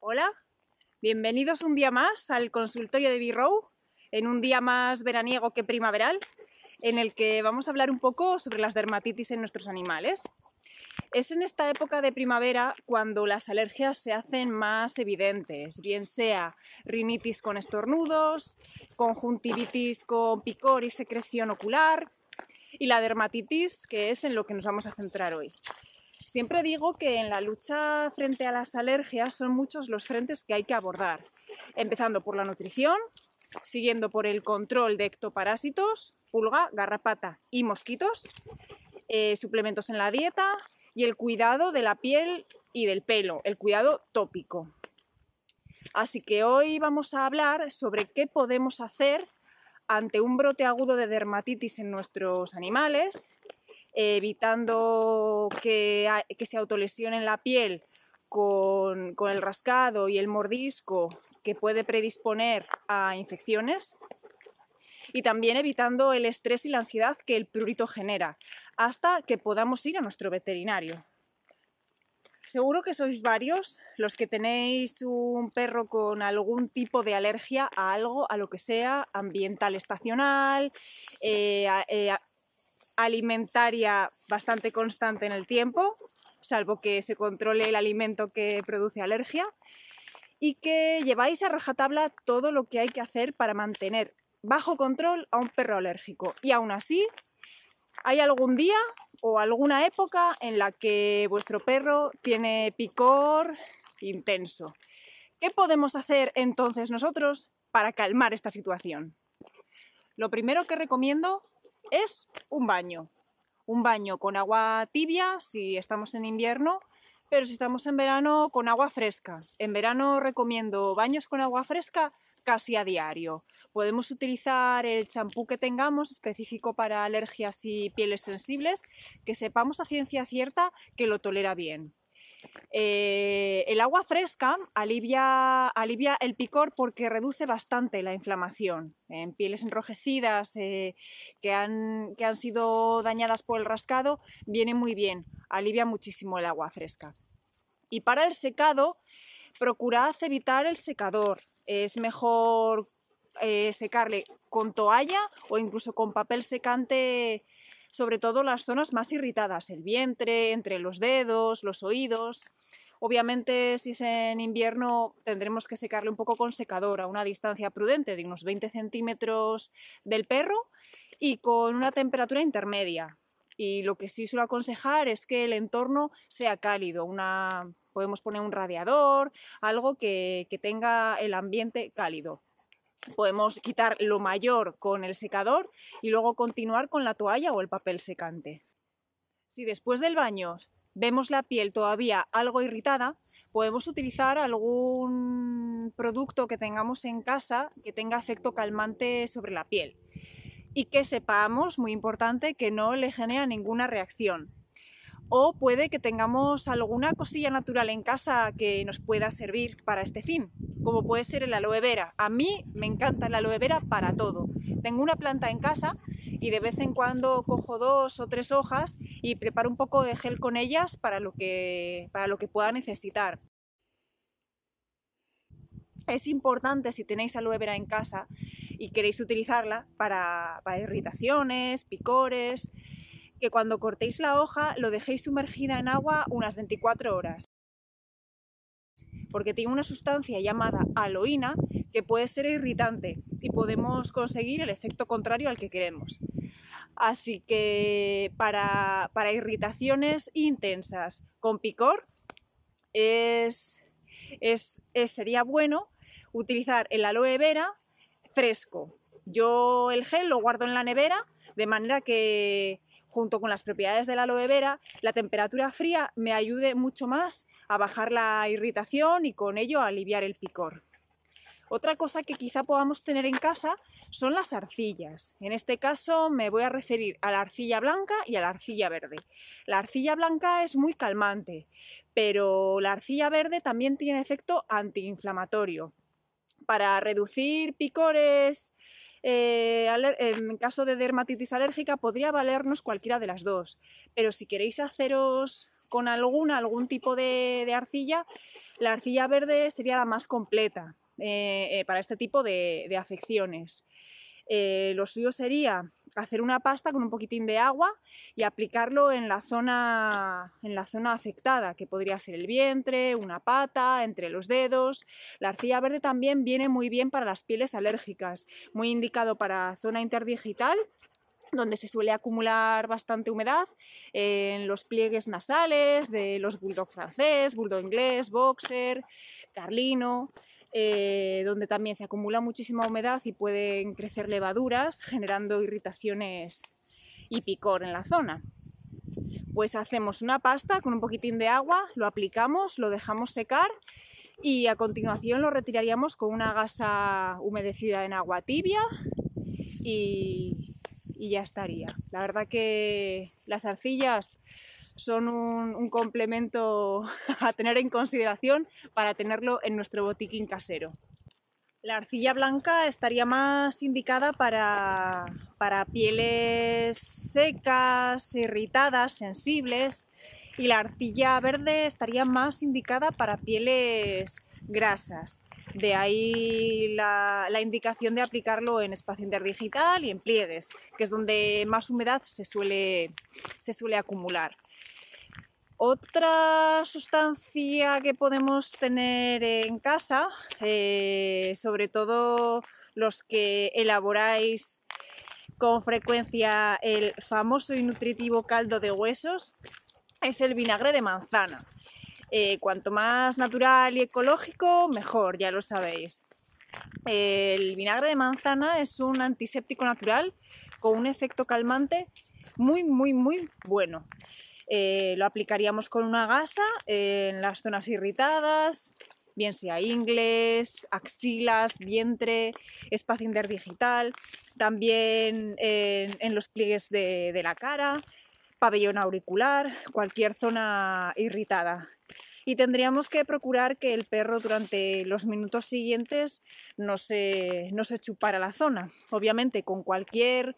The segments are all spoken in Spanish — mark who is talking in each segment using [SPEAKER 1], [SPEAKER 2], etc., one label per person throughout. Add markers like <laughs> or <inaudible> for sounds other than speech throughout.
[SPEAKER 1] Hola, bienvenidos un día más al consultorio de B-Row, en un día más veraniego que primaveral, en el que vamos a hablar un poco sobre las dermatitis en nuestros animales. Es en esta época de primavera cuando las alergias se hacen más evidentes, bien sea rinitis con estornudos, conjuntivitis con picor y secreción ocular, y la dermatitis, que es en lo que nos vamos a centrar hoy. Siempre digo que en la lucha frente a las alergias son muchos los frentes que hay que abordar, empezando por la nutrición, siguiendo por el control de ectoparásitos, pulga, garrapata y mosquitos, eh, suplementos en la dieta y el cuidado de la piel y del pelo, el cuidado tópico. Así que hoy vamos a hablar sobre qué podemos hacer ante un brote agudo de dermatitis en nuestros animales evitando que, se autolesionen la piel con, el rascado y el mordisco que puede predisponer a infecciones y también evitando el estrés y la ansiedad que el prurito genera, hasta que podamos ir a nuestro veterinario. Seguro que sois varios los que tenéis un perro con algún tipo de alergia a algo, a lo que sea, ambiental estacional, eh, eh, alimentaria bastante constante en el tiempo, salvo que se controle el alimento que produce alergia, y que lleváis a rajatabla todo lo que hay que hacer para mantener bajo control a un perro alérgico. Y aún así, hay algún día o alguna época en la que vuestro perro tiene picor intenso. ¿Qué podemos hacer entonces nosotros para calmar esta situación? Lo primero que recomiendo es un baño. Un baño con agua tibia si estamos en invierno, pero si estamos en verano con agua fresca. En verano recomiendo baños con agua fresca casi a diario. Podemos utilizar el champú que tengamos específico para alergias y pieles sensibles, que sepamos a ciencia cierta que lo tolera bien. Eh, el agua fresca alivia, alivia, el picor porque reduce bastante la inflamación. En pieles enrojecidas eh, que, han, que han sido dañadas por el rascado, viene muy bien, alivia muchísimo el agua fresca. Y para el secado, procurad evitar el secador. Es mejor eh, secarle con toalla o incluso con papel secante sobre todo las zonas más irritadas, el vientre, entre los dedos, los oídos. Obviamente, si es en invierno, tendremos que secarle un poco con secador a una distancia prudente de unos 20 centímetros del perro y con una temperatura intermedia. Y lo que sí suelo aconsejar es que el entorno sea cálido, una, podemos poner un radiador, algo que tenga el ambiente cálido podemos quitar lo mayor con el secador y luego continuar con la toalla o el papel secante. Si después del baño vemos la piel todavía algo irritada, podemos utilizar algún producto que tengamos en casa que tenga efecto calmante sobre la piel y que sepamos, muy importante, que no le genera ninguna reacción o puede que tengamos alguna cosilla natural en casa que nos pueda servir para este fin, como puede ser el aloe vera. A mí me encanta el aloe vera para todo. Tengo una planta en casa y de vez en cuando cojo dos o tres hojas y preparo un poco de gel con ellas para lo que, para lo que pueda necesitar. Es importante si tenéis aloe vera en casa y queréis utilizarla para, para irritaciones, picores, que cuando cortéis la hoja lo dejéis sumergida en agua unas 24 horas, porque tiene una sustancia llamada aloína que puede ser irritante y podemos conseguir el efecto contrario al que queremos. Así que para, irritaciones intensas con picor es, sería bueno utilizar el aloe vera fresco. Yo el gel lo guardo en la nevera de manera que junto con las propiedades de la aloe vera, la temperatura fría me ayude mucho más a bajar la irritación y con ello a aliviar el picor. Otra cosa que quizá podamos tener en casa son las arcillas. En este caso me voy a referir a la arcilla blanca y a la arcilla verde. La arcilla blanca es muy calmante, pero la arcilla verde también tiene efecto antiinflamatorio. Para reducir picores eh, en caso de dermatitis alérgica podría valernos cualquiera de las dos, pero si queréis haceros con alguna, algún tipo de, arcilla, la arcilla verde sería la más completa eh, eh, para este tipo de, afecciones. Eh, lo suyo sería hacer una pasta con un poquitín de agua y aplicarlo en la zona, en la zona afectada, que podría ser el vientre, una pata, entre los dedos. La arcilla verde también viene muy bien para las pieles alérgicas, muy indicado para zona interdigital donde se suele acumular bastante humedad en los pliegues nasales de los bulldog francés, bulldog inglés, boxer, carlino, eh, donde también se acumula muchísima humedad y pueden crecer levaduras generando irritaciones y picor en la zona. Pues hacemos una pasta con un poquitín de agua, lo aplicamos, lo dejamos secar y a continuación lo retiraríamos con una gasa humedecida en agua tibia y, y ya estaría. La verdad que las arcillas son un, complemento <laughs> a tener en consideración para tenerlo en nuestro botiquín casero. La arcilla blanca estaría más indicada para, para pieles secas, irritadas, sensibles, y la arcilla verde estaría más indicada para pieles grasas. De ahí la, indicación de aplicarlo en espacio interdigital y en pliegues, que es donde más humedad se suele, se suele acumular. Otra sustancia que podemos tener en casa, eh, sobre todo los que elaboráis con frecuencia el famoso y nutritivo caldo de huesos, es el vinagre de manzana. Eh, cuanto más natural y ecológico, mejor, ya lo sabéis. El vinagre de manzana es un antiséptico natural con un efecto calmante muy, muy, muy bueno. Eh, lo aplicaríamos con una gasa en las zonas irritadas, bien sea ingles, axilas, vientre, espacio interdigital, también en, los pliegues de la cara, pabellón auricular, cualquier zona irritada y tendríamos que procurar que el perro durante los minutos siguientes no se, no se chupara la zona. Obviamente con cualquier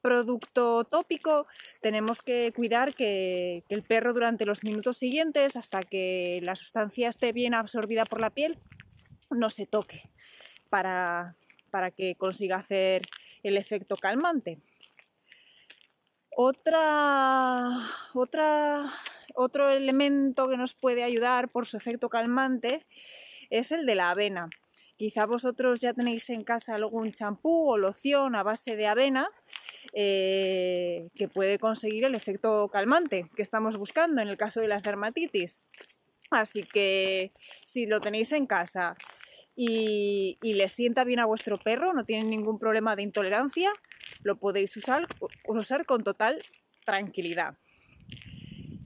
[SPEAKER 1] producto tópico tenemos que cuidar que, el perro durante los minutos siguientes hasta que la sustancia esté bien absorbida por la piel no se toque para, para que consiga hacer el efecto calmante. Otra, otra otro elemento que nos puede ayudar por su efecto calmante es el de la avena. Quizá vosotros ya tenéis en casa algún champú o loción a base de avena eh, que puede conseguir el efecto calmante que estamos buscando en el caso de las dermatitis. Así que si lo tenéis en casa y, le sienta bien a vuestro perro, no tiene ningún problema de intolerancia, lo podéis usar, usar con total tranquilidad.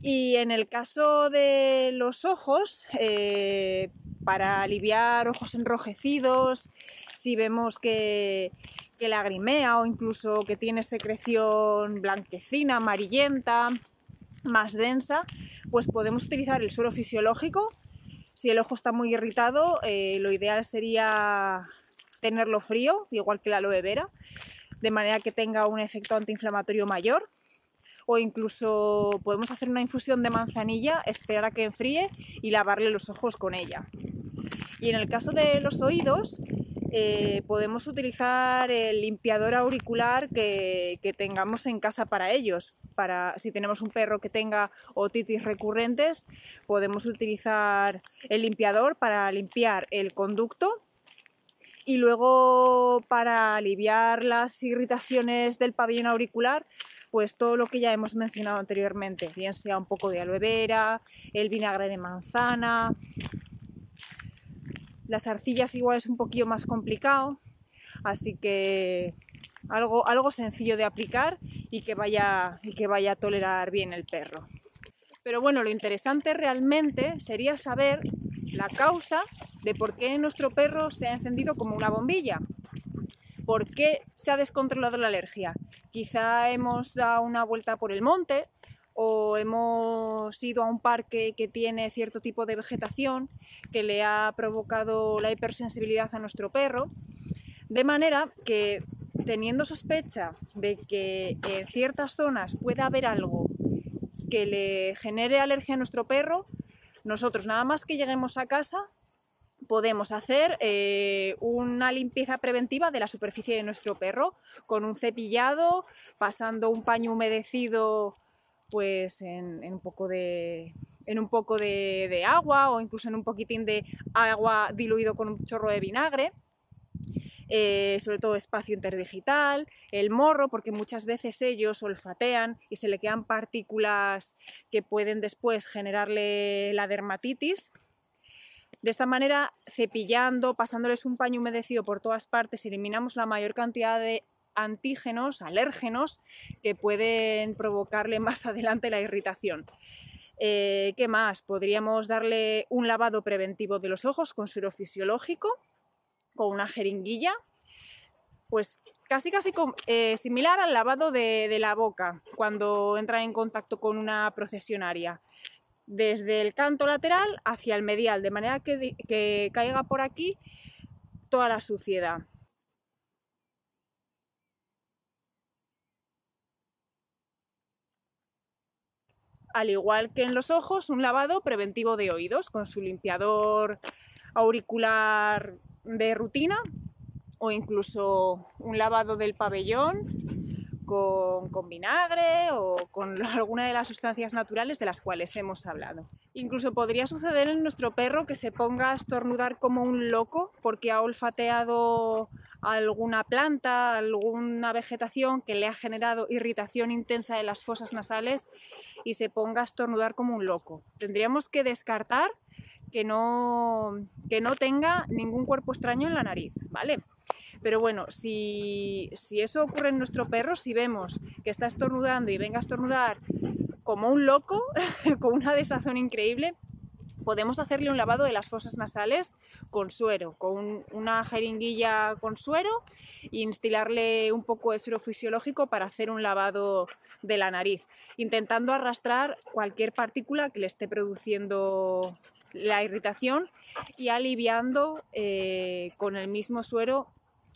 [SPEAKER 1] Y en el caso de los ojos, eh, para aliviar ojos enrojecidos, si vemos que, lagrimea o incluso que tiene secreción blanquecina, amarillenta, más densa, pues podemos utilizar el suero fisiológico. Si el ojo está muy irritado, eh, lo ideal sería tenerlo frío, igual que la aloe vera, de manera que tenga un efecto antiinflamatorio mayor o incluso podemos hacer una infusión de manzanilla, esperar a que enfríe y lavarle los ojos con ella. Y en el caso de los oídos, eh, podemos utilizar el limpiador auricular que, tengamos en casa para ellos. Para, si tenemos un perro que tenga otitis recurrentes, podemos utilizar el limpiador para limpiar el conducto y luego para aliviar las irritaciones del pabellón auricular pues todo lo que ya hemos mencionado anteriormente, bien sea un poco de aloe vera, el vinagre de manzana. Las arcillas igual es un poquito más complicado, así que algo, algo sencillo de aplicar y que, vaya, y que vaya a tolerar bien el perro. Pero bueno, lo interesante realmente sería saber la causa de por qué nuestro perro se ha encendido como una bombilla. ¿Por qué se ha descontrolado la alergia? Quizá hemos dado una vuelta por el monte o hemos ido a un parque que tiene cierto tipo de vegetación que le ha provocado la hipersensibilidad a nuestro perro. De manera que teniendo sospecha de que en ciertas zonas pueda haber algo que le genere alergia a nuestro perro, nosotros nada más que lleguemos a casa podemos hacer eh, una limpieza preventiva de la superficie de nuestro perro con un cepillado, pasando un paño humedecido pues en, un poco de, en un poco de, agua o incluso en un poquitín de agua diluido con un chorro de vinagre. Eh, sobre todo espacio interdigital, el morro, porque muchas veces ellos olfatean y se le quedan partículas que pueden después generarle la dermatitis. De esta manera, cepillando, pasándoles un paño humedecido por todas partes, eliminamos la mayor cantidad de antígenos, alérgenos, que pueden provocarle más <laughs> adelante la irritación. Eh, ¿Qué más? Podríamos darle un lavado preventivo de los ojos con suero fisiológico, con una jeringuilla, pues casi casi eh, similar al lavado de, de, la boca cuando entra en contacto con una procesionaria. Desde el canto lateral hacia el medial, de manera que, que caiga por aquí toda la suciedad. al igual que en los ojos, un lavado preventivo de oídos con su limpiador auricular de rutina o incluso un lavado del pabellón con, vinagre o con <laughs> alguna de las sustancias naturales de las cuales hemos hablado. Incluso podría suceder en nuestro perro que se ponga a estornudar como un loco porque ha olfateado alguna planta, alguna vegetación que le ha generado irritación intensa de las fosas nasales y se ponga a estornudar como un loco. Tendríamos que descartar que no, que no tenga ningún cuerpo extraño en la nariz, ¿vale? Pero bueno, si, eso ocurre en nuestro perro, si vemos que está estornudando y venga a estornudar como un loco, <laughs> con una desazón increíble, podemos hacerle un lavado de las fosas nasales con suero, con una jeringuilla con suero e instilarle un poco de suero fisiológico para hacer un lavado de la nariz, intentando arrastrar cualquier partícula que le esté produciendo la irritación y aliviando eh, con el mismo suero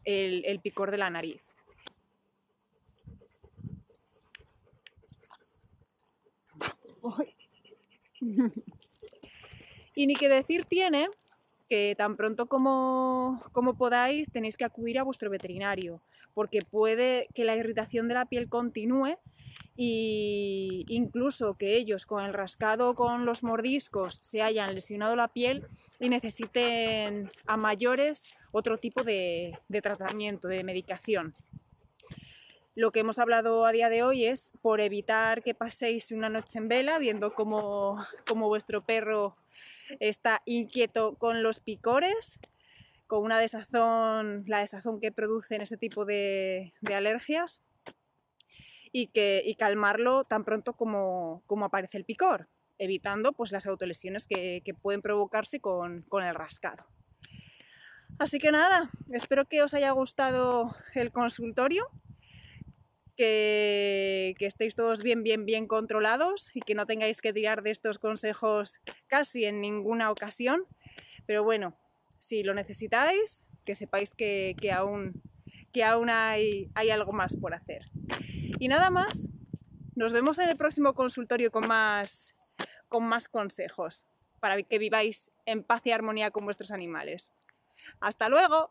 [SPEAKER 1] el, picor de la nariz. <laughs> y ni que decir tiene que tan pronto como, como, podáis tenéis que acudir a vuestro veterinario, porque puede que la irritación de la piel continúe e incluso que ellos con el rascado, con los mordiscos, se hayan lesionado la piel y necesiten a mayores otro tipo de, tratamiento, de medicación. Lo que hemos hablado a día de hoy es por evitar que paséis una noche en vela viendo cómo, vuestro perro está inquieto con los picores, con una desazón, la desazón que producen este tipo de alergias y, que, calmarlo tan pronto como, aparece el picor, evitando pues, las autolesiones que, pueden provocarse con, el rascado. Así que nada, espero que os haya gustado el consultorio, que, que, estéis todos bien, bien, bien controlados y que no tengáis que tirar de estos consejos casi en ninguna ocasión. Pero bueno, si lo necesitáis, que sepáis que, aún, que aún hay, hay algo más por hacer. Y nada más, nos vemos en el próximo consultorio con más, con más consejos para que viváis en paz y armonía con vuestros animales. ¡Hasta luego!